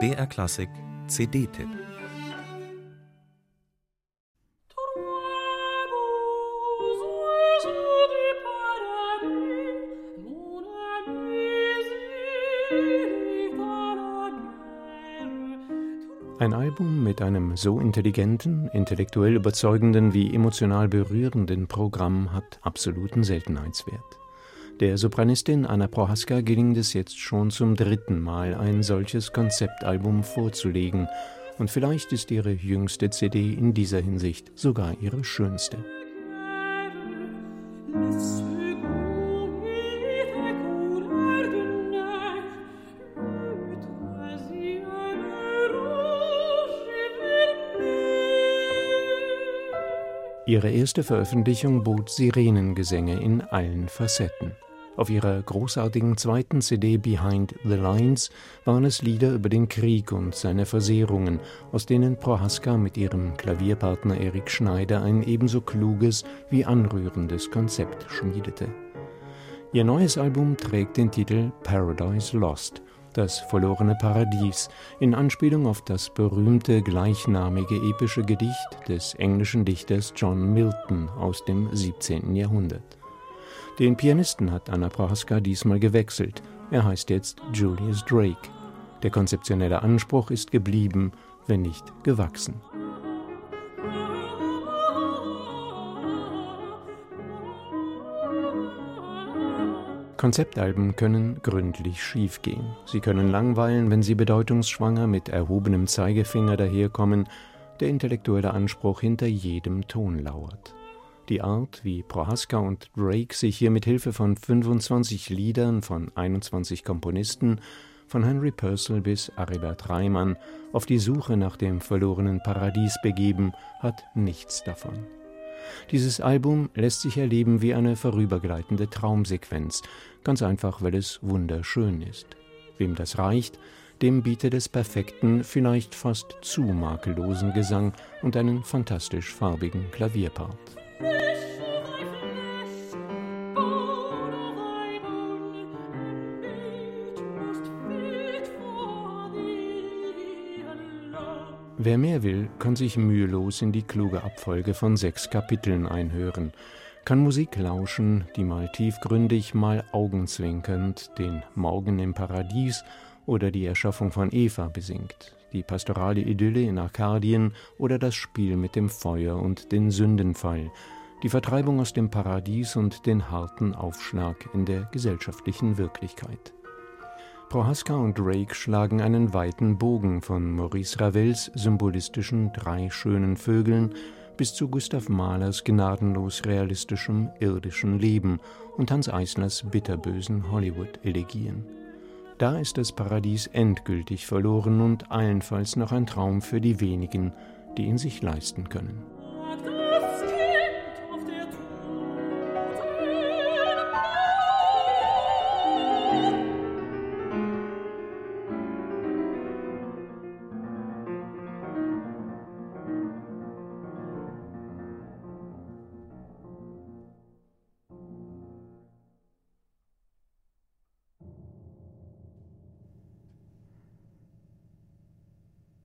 BR Klassik CD-Tipp Ein Album mit einem so intelligenten, intellektuell überzeugenden wie emotional berührenden Programm hat absoluten Seltenheitswert. Der Sopranistin Anna Prohaska gelingt es jetzt schon zum dritten Mal, ein solches Konzeptalbum vorzulegen, und vielleicht ist ihre jüngste CD in dieser Hinsicht sogar ihre schönste. Ihre erste Veröffentlichung bot Sirenengesänge in allen Facetten. Auf ihrer großartigen zweiten CD Behind the Lines waren es Lieder über den Krieg und seine Versehrungen, aus denen Prohaska mit ihrem Klavierpartner Erik Schneider ein ebenso kluges wie anrührendes Konzept schmiedete. Ihr neues Album trägt den Titel Paradise Lost das verlorene Paradies, in Anspielung auf das berühmte gleichnamige epische Gedicht des englischen Dichters John Milton aus dem 17. Jahrhundert. Den Pianisten hat Anna Prohaska diesmal gewechselt. Er heißt jetzt Julius Drake. Der konzeptionelle Anspruch ist geblieben, wenn nicht gewachsen. Konzeptalben können gründlich schiefgehen. Sie können langweilen, wenn sie bedeutungsschwanger mit erhobenem Zeigefinger daherkommen, der intellektuelle Anspruch hinter jedem Ton lauert. Die Art, wie Prohaska und Drake sich hier mit Hilfe von 25 Liedern von 21 Komponisten, von Henry Purcell bis Aribert Reimann, auf die Suche nach dem verlorenen Paradies begeben, hat nichts davon. Dieses Album lässt sich erleben wie eine vorübergleitende Traumsequenz, ganz einfach, weil es wunderschön ist. Wem das reicht, dem bietet es perfekten, vielleicht fast zu makellosen Gesang und einen fantastisch farbigen Klavierpart. Wer mehr will, kann sich mühelos in die kluge Abfolge von sechs Kapiteln einhören, kann Musik lauschen, die mal tiefgründig, mal augenzwinkernd den Morgen im Paradies oder die Erschaffung von Eva besingt, die pastorale Idylle in Arkadien oder das Spiel mit dem Feuer und den Sündenfall, die Vertreibung aus dem Paradies und den harten Aufschlag in der gesellschaftlichen Wirklichkeit. Prohaska und Drake schlagen einen weiten Bogen von Maurice Ravels symbolistischen Drei schönen Vögeln bis zu Gustav Mahlers gnadenlos realistischem irdischen Leben und Hans Eislers bitterbösen Hollywood-Elegien. Da ist das Paradies endgültig verloren und allenfalls noch ein Traum für die wenigen, die ihn sich leisten können.